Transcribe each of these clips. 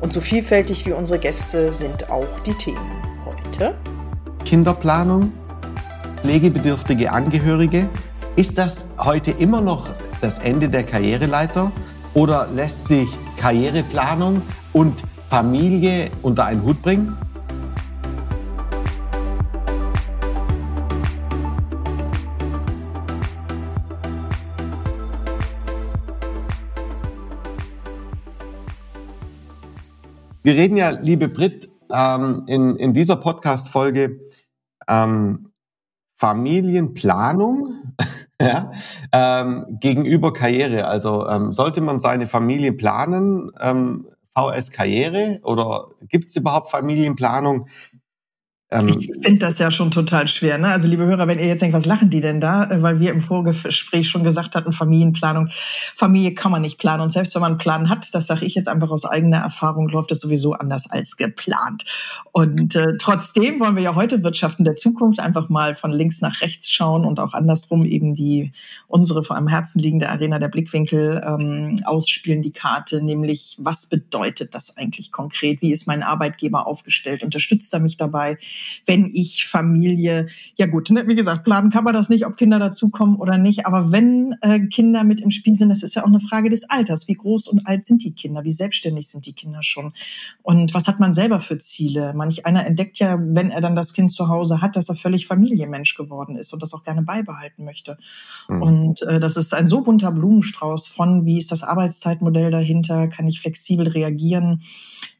Und so vielfältig wie unsere Gäste sind auch die Themen heute. Kinderplanung, pflegebedürftige Angehörige. Ist das heute immer noch das Ende der Karriereleiter oder lässt sich Karriereplanung und Familie unter einen Hut bringen? Wir reden ja, liebe Brit, ähm, in, in dieser Podcast-Folge ähm, Familienplanung ja, ähm, gegenüber Karriere. Also ähm, sollte man seine Familie planen, ähm, VS Karriere oder gibt es überhaupt Familienplanung? Ähm, ich finde das ja schon total schwer. Ne? Also liebe Hörer, wenn ihr jetzt denkt, was lachen die denn da? Äh, weil wir im Vorgespräch schon gesagt hatten, Familienplanung. Familie kann man nicht planen. Und selbst wenn man einen Plan hat, das sage ich jetzt einfach aus eigener Erfahrung, läuft es sowieso anders als geplant. Und äh, trotzdem wollen wir ja heute Wirtschaften der Zukunft einfach mal von links nach rechts schauen und auch andersrum eben die unsere vor am Herzen liegende Arena der Blickwinkel ähm, ausspielen, die Karte, nämlich was bedeutet das eigentlich konkret? Wie ist mein Arbeitgeber aufgestellt? Unterstützt er mich dabei? Wenn ich Familie, ja gut, ne, wie gesagt, planen kann man das nicht, ob Kinder dazukommen oder nicht, aber wenn äh, Kinder mit im Spiel sind, das ist ja auch eine Frage des Alters. Wie groß und alt sind die Kinder? Wie selbstständig sind die Kinder schon? Und was hat man selber für Ziele? Manch einer entdeckt ja, wenn er dann das Kind zu Hause hat, dass er völlig Familienmensch geworden ist und das auch gerne beibehalten möchte. Mhm. Und äh, das ist ein so bunter Blumenstrauß von, wie ist das Arbeitszeitmodell dahinter? Kann ich flexibel reagieren?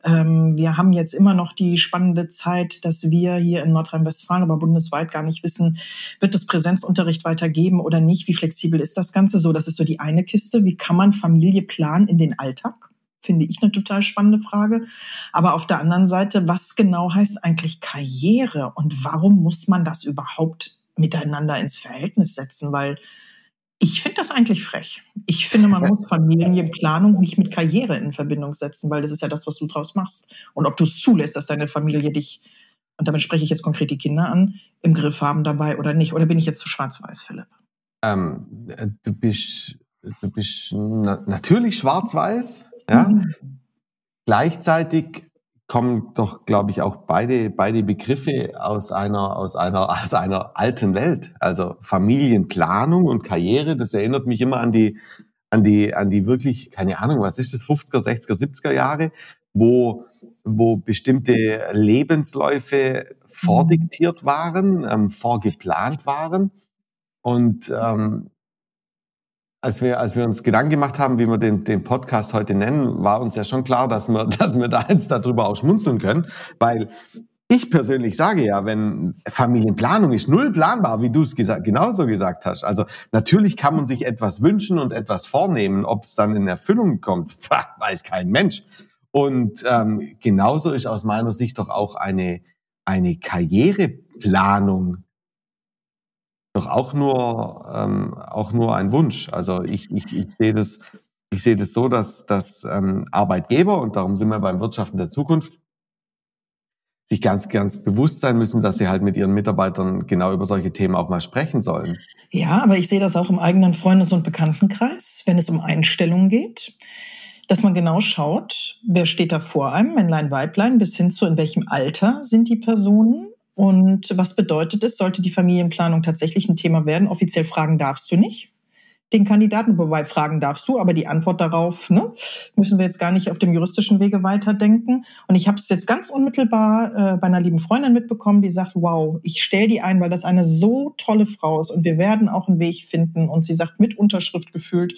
Ähm, wir haben jetzt immer noch die spannende Zeit, dass wir hier in Nordrhein-Westfalen, aber bundesweit gar nicht wissen, wird es Präsenzunterricht weitergeben oder nicht? Wie flexibel ist das Ganze? So, das ist so die eine Kiste. Wie kann man Familie planen in den Alltag? Finde ich eine total spannende Frage. Aber auf der anderen Seite, was genau heißt eigentlich Karriere und warum muss man das überhaupt miteinander ins Verhältnis setzen? Weil ich finde das eigentlich frech. Ich finde, man muss Familienplanung nicht mit Karriere in Verbindung setzen, weil das ist ja das, was du draus machst. Und ob du es zulässt, dass deine Familie dich, und damit spreche ich jetzt konkret die Kinder an, im Griff haben dabei oder nicht. Oder bin ich jetzt zu schwarz-weiß, Philipp? Ähm, du bist, du bist na natürlich schwarz-weiß, ja. Mhm. Gleichzeitig kommen doch, glaube ich, auch beide, beide Begriffe aus einer, aus einer, aus einer alten Welt. Also Familienplanung und Karriere, das erinnert mich immer an die, an die, an die wirklich, keine Ahnung, was ist das, 50er, 60er, 70er Jahre, wo, wo bestimmte Lebensläufe vordiktiert waren, ähm, vorgeplant waren. Und ähm, als wir, als wir uns Gedanken gemacht haben, wie wir den, den Podcast heute nennen, war uns ja schon klar, dass wir, dass wir da jetzt darüber auch schmunzeln können, weil ich persönlich sage ja, wenn Familienplanung ist null planbar, wie du es gesagt, genauso gesagt hast. Also natürlich kann man sich etwas wünschen und etwas vornehmen, ob es dann in Erfüllung kommt, weiß kein Mensch. Und ähm, genauso ist aus meiner Sicht doch auch eine eine Karriereplanung doch auch nur, ähm, auch nur ein Wunsch. Also ich, ich, ich sehe das, ich das so, dass, dass ähm, Arbeitgeber, und darum sind wir beim Wirtschaften der Zukunft, sich ganz, ganz bewusst sein müssen, dass sie halt mit ihren Mitarbeitern genau über solche Themen auch mal sprechen sollen. Ja, aber ich sehe das auch im eigenen Freundes- und Bekanntenkreis, wenn es um Einstellungen geht, dass man genau schaut, wer steht da vor einem, Männlein, Weiblein, bis hin zu in welchem Alter sind die Personen und was bedeutet es, sollte die Familienplanung tatsächlich ein Thema werden? Offiziell fragen darfst du nicht. Den Kandidaten, wobei fragen darfst du, aber die Antwort darauf ne, müssen wir jetzt gar nicht auf dem juristischen Wege weiterdenken. Und ich habe es jetzt ganz unmittelbar äh, bei einer lieben Freundin mitbekommen, die sagt, wow, ich stelle die ein, weil das eine so tolle Frau ist und wir werden auch einen Weg finden. Und sie sagt, mit Unterschrift gefühlt,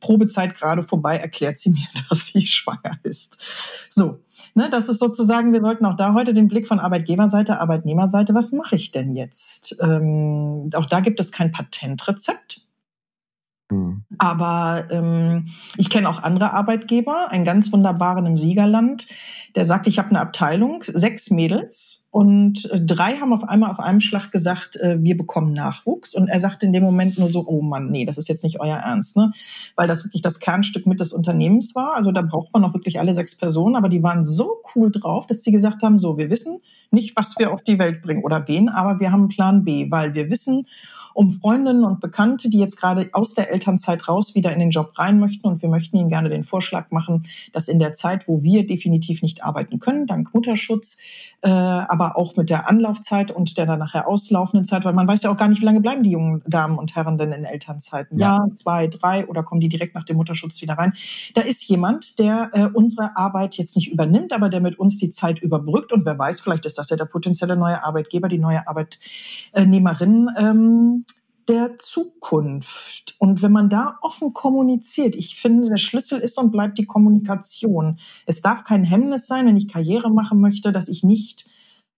Probezeit gerade vorbei, erklärt sie mir, dass sie schwanger ist. So, ne, das ist sozusagen, wir sollten auch da heute den Blick von Arbeitgeberseite, Arbeitnehmerseite, was mache ich denn jetzt? Ähm, auch da gibt es kein Patentrezept. Mhm. Aber ähm, ich kenne auch andere Arbeitgeber, einen ganz wunderbaren im Siegerland, der sagt, ich habe eine Abteilung, sechs Mädels und äh, drei haben auf einmal auf einem Schlag gesagt, äh, wir bekommen Nachwuchs. Und er sagt in dem Moment nur so, oh Mann, nee, das ist jetzt nicht euer Ernst, ne? Weil das wirklich das Kernstück mit des Unternehmens war. Also da braucht man auch wirklich alle sechs Personen, aber die waren so cool drauf, dass sie gesagt haben, so, wir wissen nicht, was wir auf die Welt bringen oder wen, aber wir haben Plan B, weil wir wissen, um Freundinnen und Bekannte, die jetzt gerade aus der Elternzeit raus wieder in den Job rein möchten. Und wir möchten Ihnen gerne den Vorschlag machen, dass in der Zeit, wo wir definitiv nicht arbeiten können, dank Mutterschutz, äh, aber auch mit der Anlaufzeit und der dann nachher auslaufenden Zeit, weil man weiß ja auch gar nicht, wie lange bleiben die jungen Damen und Herren denn in Elternzeiten. Ja, Jahr, zwei, drei oder kommen die direkt nach dem Mutterschutz wieder rein. Da ist jemand, der äh, unsere Arbeit jetzt nicht übernimmt, aber der mit uns die Zeit überbrückt. Und wer weiß, vielleicht ist das ja der potenzielle neue Arbeitgeber, die neue Arbeitnehmerin. Ähm, der Zukunft. Und wenn man da offen kommuniziert, ich finde, der Schlüssel ist und bleibt die Kommunikation. Es darf kein Hemmnis sein, wenn ich Karriere machen möchte, dass ich nicht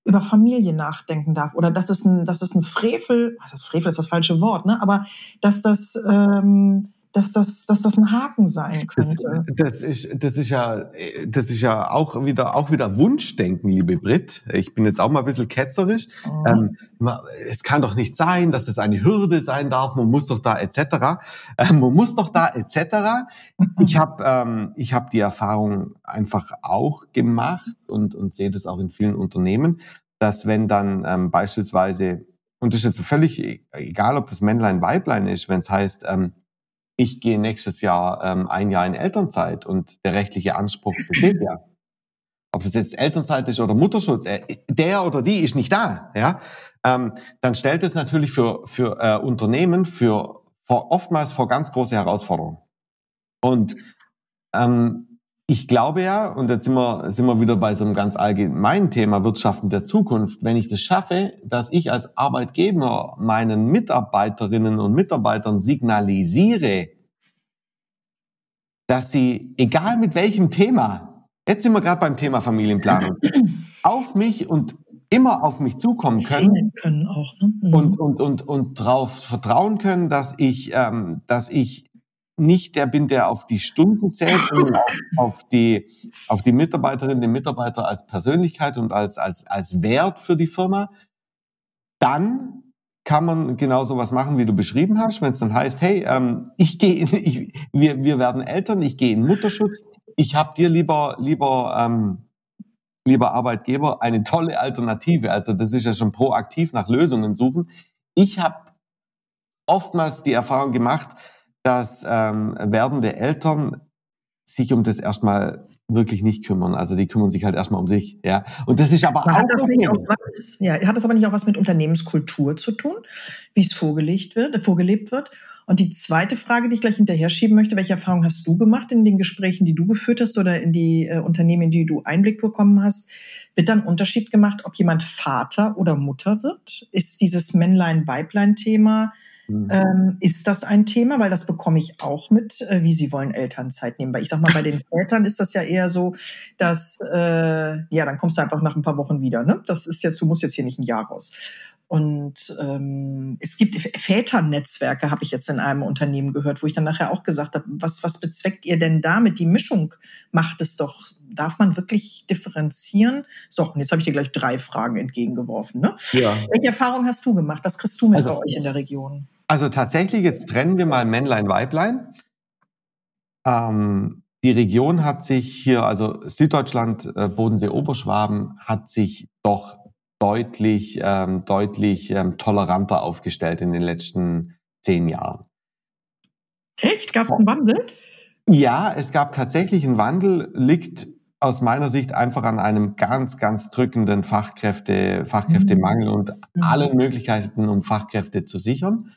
über Familie nachdenken darf oder dass es ein, dass es ein Frevel, was ist Frevel ist das falsche Wort, ne? Aber dass das ähm, dass das, dass das ein Haken sein könnte. Das, das, ist, das ist ja, das ist ja auch wieder, auch wieder Wunschdenken, liebe Brit. Ich bin jetzt auch mal ein bisschen ketzerisch. Mhm. Ähm, man, es kann doch nicht sein, dass es eine Hürde sein darf. Man muss doch da etc. Ähm, man muss doch da etc. Ich habe, ähm, ich habe die Erfahrung einfach auch gemacht und und sehe das auch in vielen Unternehmen, dass wenn dann ähm, beispielsweise und das ist jetzt völlig e-, egal, ob das Männlein, Weiblein ist, wenn es heißt, ähm, ich gehe nächstes Jahr ähm, ein Jahr in Elternzeit und der rechtliche Anspruch besteht ja. Ob das jetzt Elternzeit ist oder Mutterschutz, äh, der oder die ist nicht da, ja, ähm, dann stellt es natürlich für, für äh, Unternehmen für, vor, oftmals vor ganz große Herausforderungen. Und ähm, ich glaube ja, und jetzt sind wir, sind wir wieder bei so einem ganz allgemeinen Thema Wirtschaften der Zukunft, wenn ich das schaffe, dass ich als Arbeitgeber meinen Mitarbeiterinnen und Mitarbeitern signalisiere, dass sie, egal mit welchem Thema, jetzt sind wir gerade beim Thema Familienplanung, auf mich und immer auf mich zukommen können, können auch, ne? mhm. und, und, und, und darauf vertrauen können, dass ich, ähm, dass ich nicht der bin, der auf die Stunden zählt, sondern auf, auf, die, auf die Mitarbeiterinnen, den Mitarbeiter als Persönlichkeit und als, als, als Wert für die Firma, dann kann man genau so was machen, wie du beschrieben hast, wenn es dann heißt, hey, ähm, ich gehe, ich, wir, wir werden Eltern, ich gehe in Mutterschutz, ich habe dir lieber, lieber, ähm, lieber Arbeitgeber eine tolle Alternative. Also das ist ja schon proaktiv nach Lösungen suchen. Ich habe oftmals die Erfahrung gemacht, dass ähm, werdende Eltern sich um das erstmal wirklich nicht kümmern. Also die kümmern sich halt erstmal um sich. Ja. Und das ist aber auch. Hat das, nicht auch was, ja, hat das aber nicht auch was mit Unternehmenskultur zu tun, wie es vorgelegt wird, äh, vorgelebt wird? Und die zweite Frage, die ich gleich hinterher schieben möchte, welche Erfahrung hast du gemacht in den Gesprächen, die du geführt hast oder in die äh, Unternehmen, in die du Einblick bekommen hast? Wird dann Unterschied gemacht, ob jemand Vater oder Mutter wird? Ist dieses Männlein-Weiblein-Thema Mhm. Ähm, ist das ein Thema? Weil das bekomme ich auch mit, äh, wie sie wollen Elternzeit nehmen. Weil ich sag mal, bei den Vätern ist das ja eher so, dass, äh, ja, dann kommst du einfach nach ein paar Wochen wieder. Ne? Das ist jetzt, du musst jetzt hier nicht ein Jahr raus. Und ähm, es gibt Väternetzwerke, habe ich jetzt in einem Unternehmen gehört, wo ich dann nachher auch gesagt habe, was, was bezweckt ihr denn damit? Die Mischung macht es doch. Darf man wirklich differenzieren? So, und jetzt habe ich dir gleich drei Fragen entgegengeworfen. Ne? Ja. Welche Erfahrung hast du gemacht? Was kriegst du mit also, bei euch in der Region? Also tatsächlich, jetzt trennen wir mal Männlein, Weiblein. Ähm, die Region hat sich hier, also Süddeutschland, äh, Bodensee, Oberschwaben, hat sich doch deutlich, ähm, deutlich ähm, toleranter aufgestellt in den letzten zehn Jahren. Echt? Gab es einen Wandel? Ja, es gab tatsächlich einen Wandel, liegt aus meiner Sicht einfach an einem ganz, ganz drückenden Fachkräfte, Fachkräftemangel mhm. und mhm. allen Möglichkeiten, um Fachkräfte zu sichern.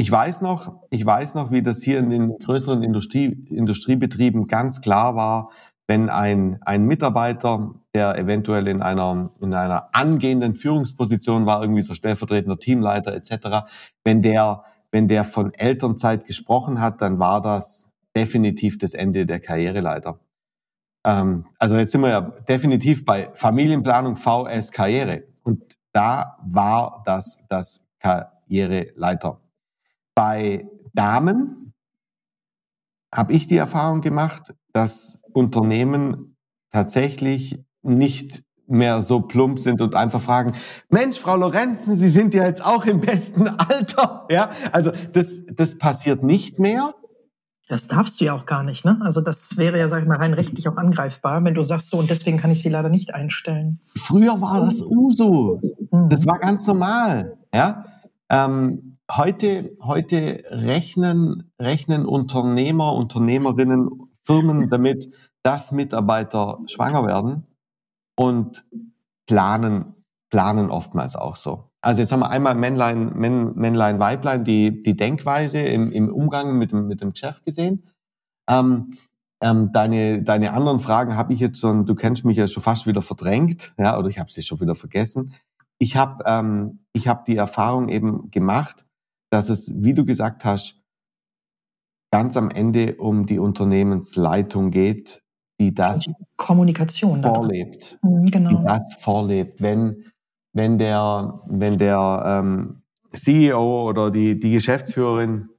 Ich weiß noch, ich weiß noch, wie das hier in den größeren Industrie, Industriebetrieben ganz klar war, wenn ein, ein Mitarbeiter, der eventuell in einer, in einer angehenden Führungsposition war, irgendwie so stellvertretender Teamleiter etc., wenn der, wenn der von Elternzeit gesprochen hat, dann war das definitiv das Ende der Karriereleiter. Ähm, also jetzt sind wir ja definitiv bei Familienplanung VS Karriere. Und da war das das Karriereleiter. Bei Damen habe ich die Erfahrung gemacht, dass Unternehmen tatsächlich nicht mehr so plump sind und einfach fragen, Mensch, Frau Lorenzen, Sie sind ja jetzt auch im besten Alter. Ja, also das, das passiert nicht mehr. Das darfst du ja auch gar nicht, ne? Also das wäre ja, sag ich mal, rein rechtlich auch angreifbar, wenn du sagst so und deswegen kann ich sie leider nicht einstellen. Früher war das Uso. Mhm. Das war ganz normal, ja. Ähm, heute, heute rechnen, rechnen Unternehmer, Unternehmerinnen, Firmen damit, dass Mitarbeiter schwanger werden und planen, planen oftmals auch so. Also jetzt haben wir einmal Männlein, Männlein, Weiblein, die, die Denkweise im, im Umgang mit dem, mit dem Chef gesehen. Ähm, ähm, deine, deine anderen Fragen habe ich jetzt schon, du kennst mich ja schon fast wieder verdrängt, ja, oder ich habe sie schon wieder vergessen. Ich habe ähm, ich hab die Erfahrung eben gemacht, dass es, wie du gesagt hast, ganz am Ende um die Unternehmensleitung geht, die das die Kommunikation vorlebt, mhm, genau. die das vorlebt. Wenn wenn der wenn der ähm, CEO oder die die Geschäftsführerin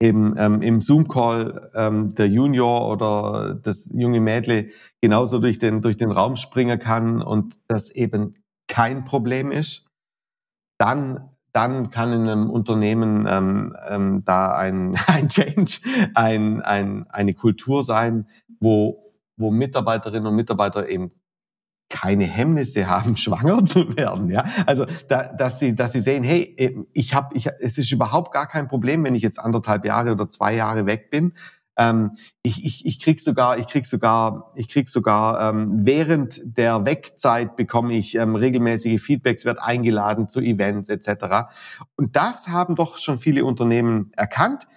eben ähm, im Zoom-Call ähm, der Junior oder das junge Mädle genauso durch den durch den Raum springen kann und das eben kein Problem ist, dann dann kann in einem Unternehmen ähm, ähm, da ein, ein Change, ein, ein, eine Kultur sein, wo, wo Mitarbeiterinnen und Mitarbeiter eben keine Hemmnisse haben, schwanger zu werden. Ja, also da, dass sie, dass sie sehen, hey, ich habe, ich, es ist überhaupt gar kein Problem, wenn ich jetzt anderthalb Jahre oder zwei Jahre weg bin. Ähm, ich, ich, ich krieg sogar, ich krieg sogar, ich krieg sogar ähm, während der Wegzeit bekomme ich ähm, regelmäßige Feedbacks, wird eingeladen zu Events etc. Und das haben doch schon viele Unternehmen erkannt.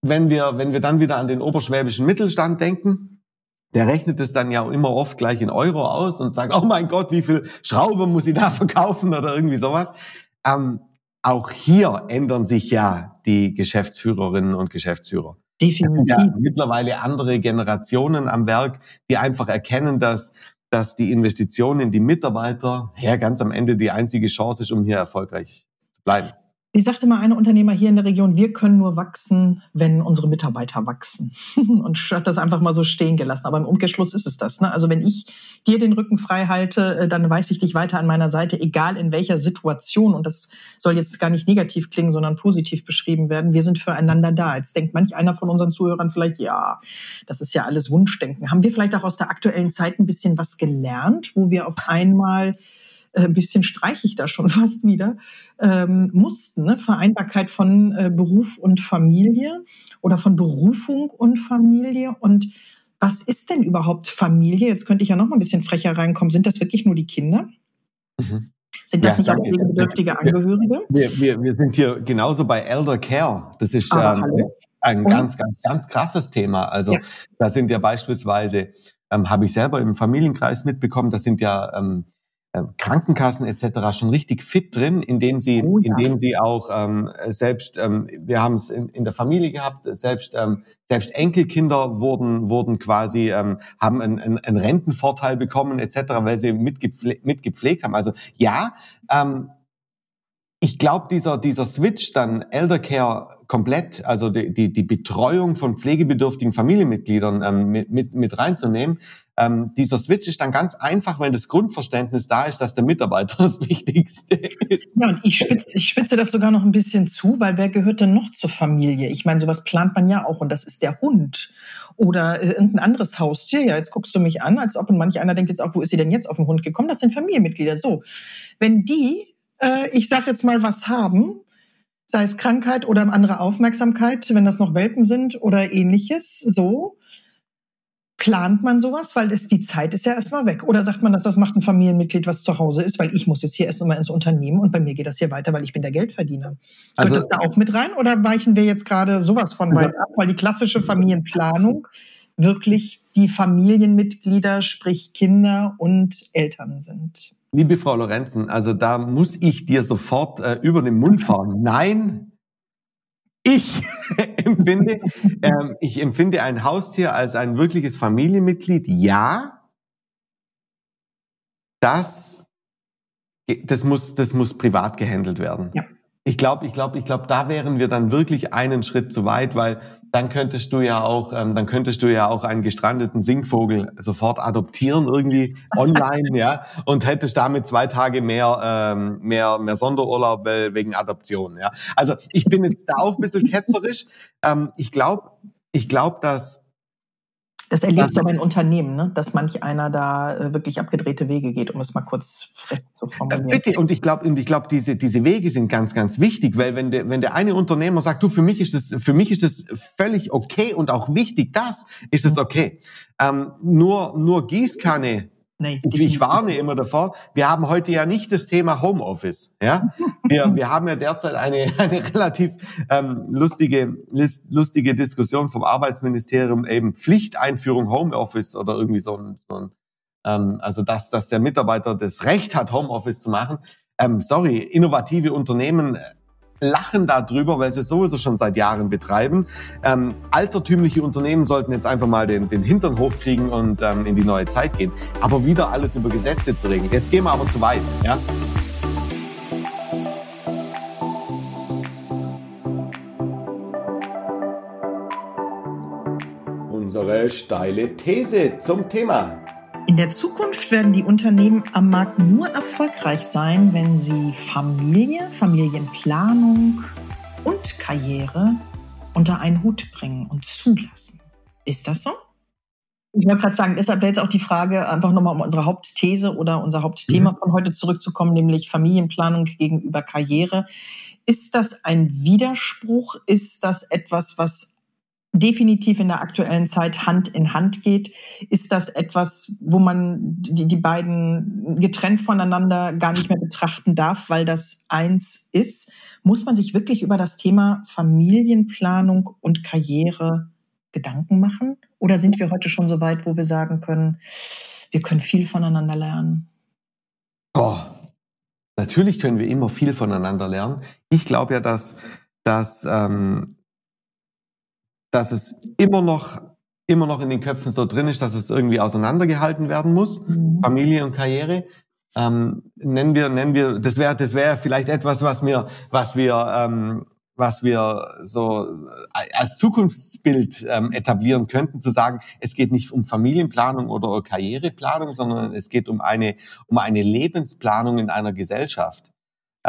Wenn wir, wenn wir dann wieder an den oberschwäbischen Mittelstand denken, der rechnet es dann ja immer oft gleich in Euro aus und sagt, oh mein Gott, wie viel Schrauben muss ich da verkaufen oder irgendwie sowas. Ähm, auch hier ändern sich ja die Geschäftsführerinnen und Geschäftsführer. Definitiv. Ja mittlerweile andere Generationen am Werk, die einfach erkennen, dass, dass die Investition in die Mitarbeiter ja ganz am Ende die einzige Chance ist, um hier erfolgreich zu bleiben. Wie sagte mal eine Unternehmer hier in der Region, wir können nur wachsen, wenn unsere Mitarbeiter wachsen. Und hat das einfach mal so stehen gelassen. Aber im Umkehrschluss ist es das. Ne? Also wenn ich dir den Rücken frei halte, äh, dann weiß ich dich weiter an meiner Seite, egal in welcher Situation. Und das soll jetzt gar nicht negativ klingen, sondern positiv beschrieben werden. Wir sind füreinander da. Jetzt denkt manch einer von unseren Zuhörern vielleicht, ja, das ist ja alles Wunschdenken. Haben wir vielleicht auch aus der aktuellen Zeit ein bisschen was gelernt, wo wir auf einmal ein bisschen streiche ich da schon fast wieder, ähm, mussten. Ne? Vereinbarkeit von äh, Beruf und Familie oder von Berufung und Familie. Und was ist denn überhaupt Familie? Jetzt könnte ich ja noch mal ein bisschen frecher reinkommen. Sind das wirklich nur die Kinder? Mhm. Sind das ja, nicht auch pflegebedürftige Angehörige? Wir, wir, wir sind hier genauso bei Elder Care. Das ist ähm, ein ganz, ganz, ganz krasses Thema. Also ja. da sind ja beispielsweise, ähm, habe ich selber im Familienkreis mitbekommen, das sind ja ähm, äh, Krankenkassen etc. schon richtig fit drin, indem sie, oh, ja. indem sie auch ähm, selbst, ähm, wir haben es in, in, der Familie gehabt, selbst ähm, selbst Enkelkinder wurden wurden quasi ähm, haben einen, einen, einen Rentenvorteil bekommen etc. Weil sie mitgepflegt, mitgepflegt haben. Also ja, ähm, ich glaube dieser dieser Switch dann Eldercare komplett, also die, die, die Betreuung von pflegebedürftigen Familienmitgliedern ähm, mit, mit, mit reinzunehmen, ähm, dieser Switch ist dann ganz einfach, wenn das Grundverständnis da ist, dass der Mitarbeiter das Wichtigste ist. Ja, und ich spitze, ich spitze das sogar noch ein bisschen zu, weil wer gehört denn noch zur Familie? Ich meine, sowas plant man ja auch und das ist der Hund oder äh, irgendein anderes Haustier. Ja, jetzt guckst du mich an, als ob und manch einer denkt jetzt auch, wo ist sie denn jetzt auf den Hund gekommen? Das sind Familienmitglieder. So, wenn die, äh, ich sag jetzt mal, was haben, sei es Krankheit oder andere Aufmerksamkeit, wenn das noch Welpen sind oder ähnliches, so, Plant man sowas, weil es, die Zeit ist ja erstmal weg? Oder sagt man, dass das macht ein Familienmitglied, was zu Hause ist, weil ich muss jetzt hier erst mal ins Unternehmen und bei mir geht das hier weiter, weil ich bin der Geldverdiener. Also, Kommt das da auch mit rein oder weichen wir jetzt gerade sowas von weit ab? Weil die klassische Familienplanung wirklich die Familienmitglieder, sprich Kinder und Eltern sind. Liebe Frau Lorenzen, also da muss ich dir sofort äh, über den Mund fahren. Nein, ich empfinde, ähm, ich empfinde ein Haustier als ein wirkliches Familienmitglied. Ja, das, das muss, das muss privat gehandelt werden. Ja. Ich glaube, ich glaube, ich glaube, da wären wir dann wirklich einen Schritt zu weit, weil dann könntest du ja auch, ähm, dann könntest du ja auch einen gestrandeten Singvogel sofort adoptieren irgendwie online, ja, und hättest damit zwei Tage mehr, ähm, mehr, mehr Sonderurlaub wegen Adoption, ja. Also ich bin jetzt da auch ein bisschen ketzerisch. Ähm, ich glaube, ich glaube, dass das erlebst du aber in Unternehmen, ne? dass manch einer da äh, wirklich abgedrehte Wege geht, um es mal kurz frech zu äh, formulieren. Bitte, und ich glaube, und ich glaube, diese, diese Wege sind ganz, ganz wichtig, weil wenn der, wenn der eine Unternehmer sagt, du, für mich ist das, für mich ist das völlig okay und auch wichtig, das ist es mhm. okay. Ähm, nur, nur Gießkanne Nee, ich warne immer davor. Wir haben heute ja nicht das Thema Homeoffice. Ja, wir, wir haben ja derzeit eine, eine relativ ähm, lustige, lustige Diskussion vom Arbeitsministerium eben Pflichteinführung Homeoffice oder irgendwie so ein, so ein ähm, also dass, dass der Mitarbeiter das Recht hat, Homeoffice zu machen. Ähm, sorry, innovative Unternehmen lachen darüber, weil sie es sowieso schon seit Jahren betreiben. Ähm, altertümliche Unternehmen sollten jetzt einfach mal den, den Hintern hochkriegen und ähm, in die neue Zeit gehen. Aber wieder alles über Gesetze zu regeln. Jetzt gehen wir aber zu weit. Ja? Unsere steile These zum Thema. In der Zukunft werden die Unternehmen am Markt nur erfolgreich sein, wenn sie Familie, Familienplanung und Karriere unter einen Hut bringen und zulassen. Ist das so? Ich wollte gerade sagen, deshalb wäre jetzt auch die Frage, einfach nochmal um unsere Hauptthese oder unser Hauptthema mhm. von heute zurückzukommen, nämlich Familienplanung gegenüber Karriere. Ist das ein Widerspruch? Ist das etwas, was definitiv in der aktuellen Zeit Hand in Hand geht. Ist das etwas, wo man die, die beiden getrennt voneinander gar nicht mehr betrachten darf, weil das eins ist? Muss man sich wirklich über das Thema Familienplanung und Karriere Gedanken machen? Oder sind wir heute schon so weit, wo wir sagen können, wir können viel voneinander lernen? Oh, natürlich können wir immer viel voneinander lernen. Ich glaube ja, dass, dass ähm, dass es immer noch immer noch in den Köpfen so drin ist, dass es irgendwie auseinandergehalten werden muss, mhm. Familie und Karriere. Ähm, nennen wir, nennen wir, das wäre, das wäre vielleicht etwas, was wir, was wir, ähm, was wir so als Zukunftsbild ähm, etablieren könnten, zu sagen, es geht nicht um Familienplanung oder Karriereplanung, sondern es geht um eine, um eine Lebensplanung in einer Gesellschaft.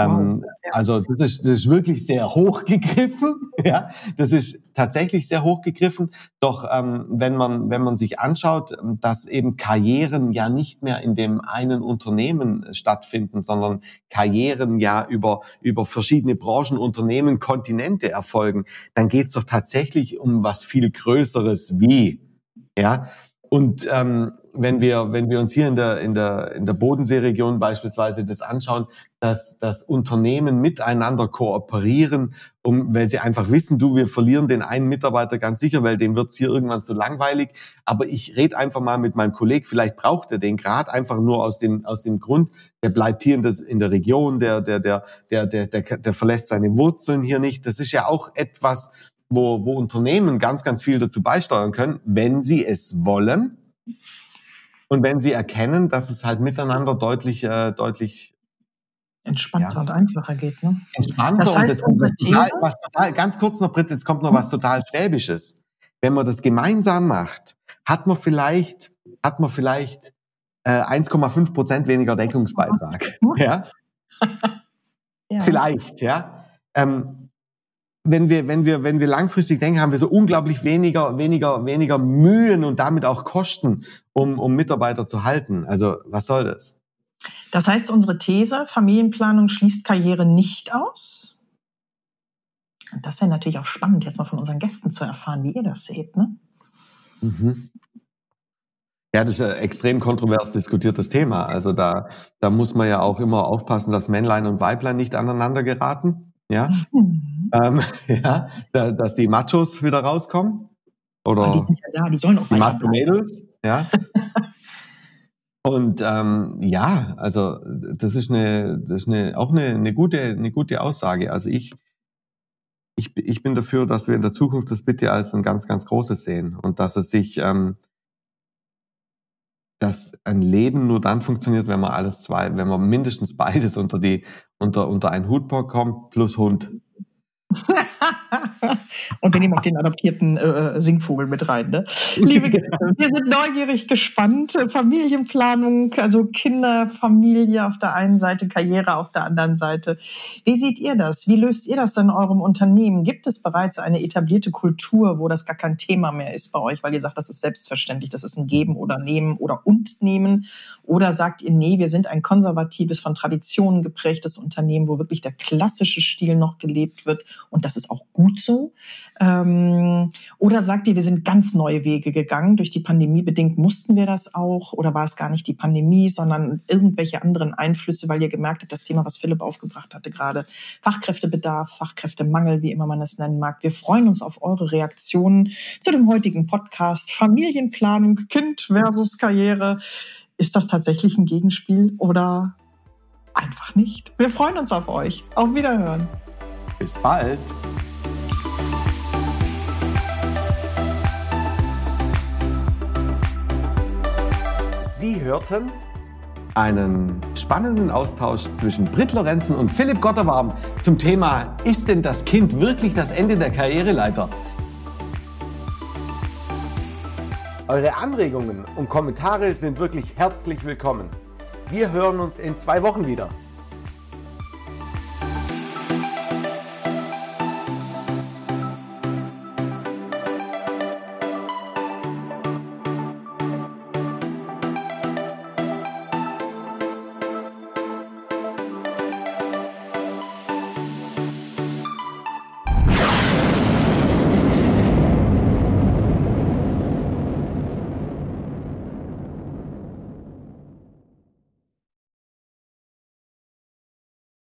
Ähm, also das ist, das ist wirklich sehr hochgegriffen. Ja, das ist tatsächlich sehr hochgegriffen. Doch ähm, wenn man wenn man sich anschaut, dass eben Karrieren ja nicht mehr in dem einen Unternehmen stattfinden, sondern Karrieren ja über über verschiedene Branchen, Unternehmen, Kontinente erfolgen, dann geht es doch tatsächlich um was viel Größeres wie ja und ähm, wenn wir, wenn wir uns hier in der, in der, in der Bodenseeregion beispielsweise das anschauen, dass, dass Unternehmen miteinander kooperieren, um, weil sie einfach wissen, du, wir verlieren den einen Mitarbeiter ganz sicher, weil dem wird's hier irgendwann zu langweilig. Aber ich rede einfach mal mit meinem Kollegen, vielleicht braucht er den Grad einfach nur aus dem, aus dem Grund, der bleibt hier in, das, in der Region, der, der, der, der, der, der, der verlässt seine Wurzeln hier nicht. Das ist ja auch etwas, wo, wo Unternehmen ganz, ganz viel dazu beisteuern können, wenn sie es wollen und wenn sie erkennen, dass es halt miteinander deutlich, äh, deutlich entspannter ja. und einfacher geht. Ne? Entspannter das heißt, und jetzt total, was total, ganz kurz noch, Britt, jetzt kommt noch was total Schwäbisches. Wenn man das gemeinsam macht, hat man vielleicht, hat man vielleicht äh, 1,5 Prozent weniger Deckungsbeitrag. ja? ja? Vielleicht, ja. Ähm, wenn wir, wenn wir, wenn wir langfristig denken, haben wir so unglaublich weniger, weniger, weniger Mühen und damit auch Kosten, um, um Mitarbeiter zu halten. Also, was soll das? Das heißt, unsere These, Familienplanung schließt Karriere nicht aus. Und das wäre natürlich auch spannend, jetzt mal von unseren Gästen zu erfahren, wie ihr das seht. Ne? Mhm. Ja, das ist ein extrem kontrovers diskutiertes Thema. Also da, da muss man ja auch immer aufpassen, dass Männlein und Weiblein nicht aneinander geraten. Ja, mhm. ähm, ja da, dass die Machos wieder rauskommen. Oder oh, die sind ja da, die sollen auch die Macho-Mädels. Ja. und ähm, ja, also das ist eine, das ist eine, auch eine, eine, gute, eine gute Aussage. Also ich, ich, ich bin dafür, dass wir in der Zukunft das bitte als ein ganz, ganz großes sehen und dass es sich ähm, dass ein Leben nur dann funktioniert, wenn man alles zwei, wenn man mindestens beides unter die, unter, unter einen Hut bekommt, plus Hund. und wir nehmen auch den adoptierten äh, äh, Singvogel mit rein. Ne? Liebe Gäste, wir sind neugierig gespannt. Familienplanung, also Kinder, Familie auf der einen Seite, Karriere auf der anderen Seite. Wie seht ihr das? Wie löst ihr das in eurem Unternehmen? Gibt es bereits eine etablierte Kultur, wo das gar kein Thema mehr ist bei euch, weil ihr sagt, das ist selbstverständlich, das ist ein Geben oder Nehmen oder und Nehmen? Oder sagt ihr, nee, wir sind ein konservatives, von Traditionen geprägtes Unternehmen, wo wirklich der klassische Stil noch gelebt wird und das ist auch gut so? Ähm, oder sagt ihr, wir sind ganz neue Wege gegangen? Durch die Pandemie bedingt mussten wir das auch? Oder war es gar nicht die Pandemie, sondern irgendwelche anderen Einflüsse, weil ihr gemerkt habt, das Thema, was Philipp aufgebracht hatte gerade, Fachkräftebedarf, Fachkräftemangel, wie immer man es nennen mag. Wir freuen uns auf eure Reaktionen zu dem heutigen Podcast Familienplanung, Kind versus Karriere. Ist das tatsächlich ein Gegenspiel oder einfach nicht? Wir freuen uns auf euch. Auf Wiederhören. Bis bald! Sie hörten einen spannenden Austausch zwischen Britt Lorenzen und Philipp Gotterwarm zum Thema Ist denn das Kind wirklich das Ende der Karriereleiter? Eure Anregungen und Kommentare sind wirklich herzlich willkommen. Wir hören uns in zwei Wochen wieder.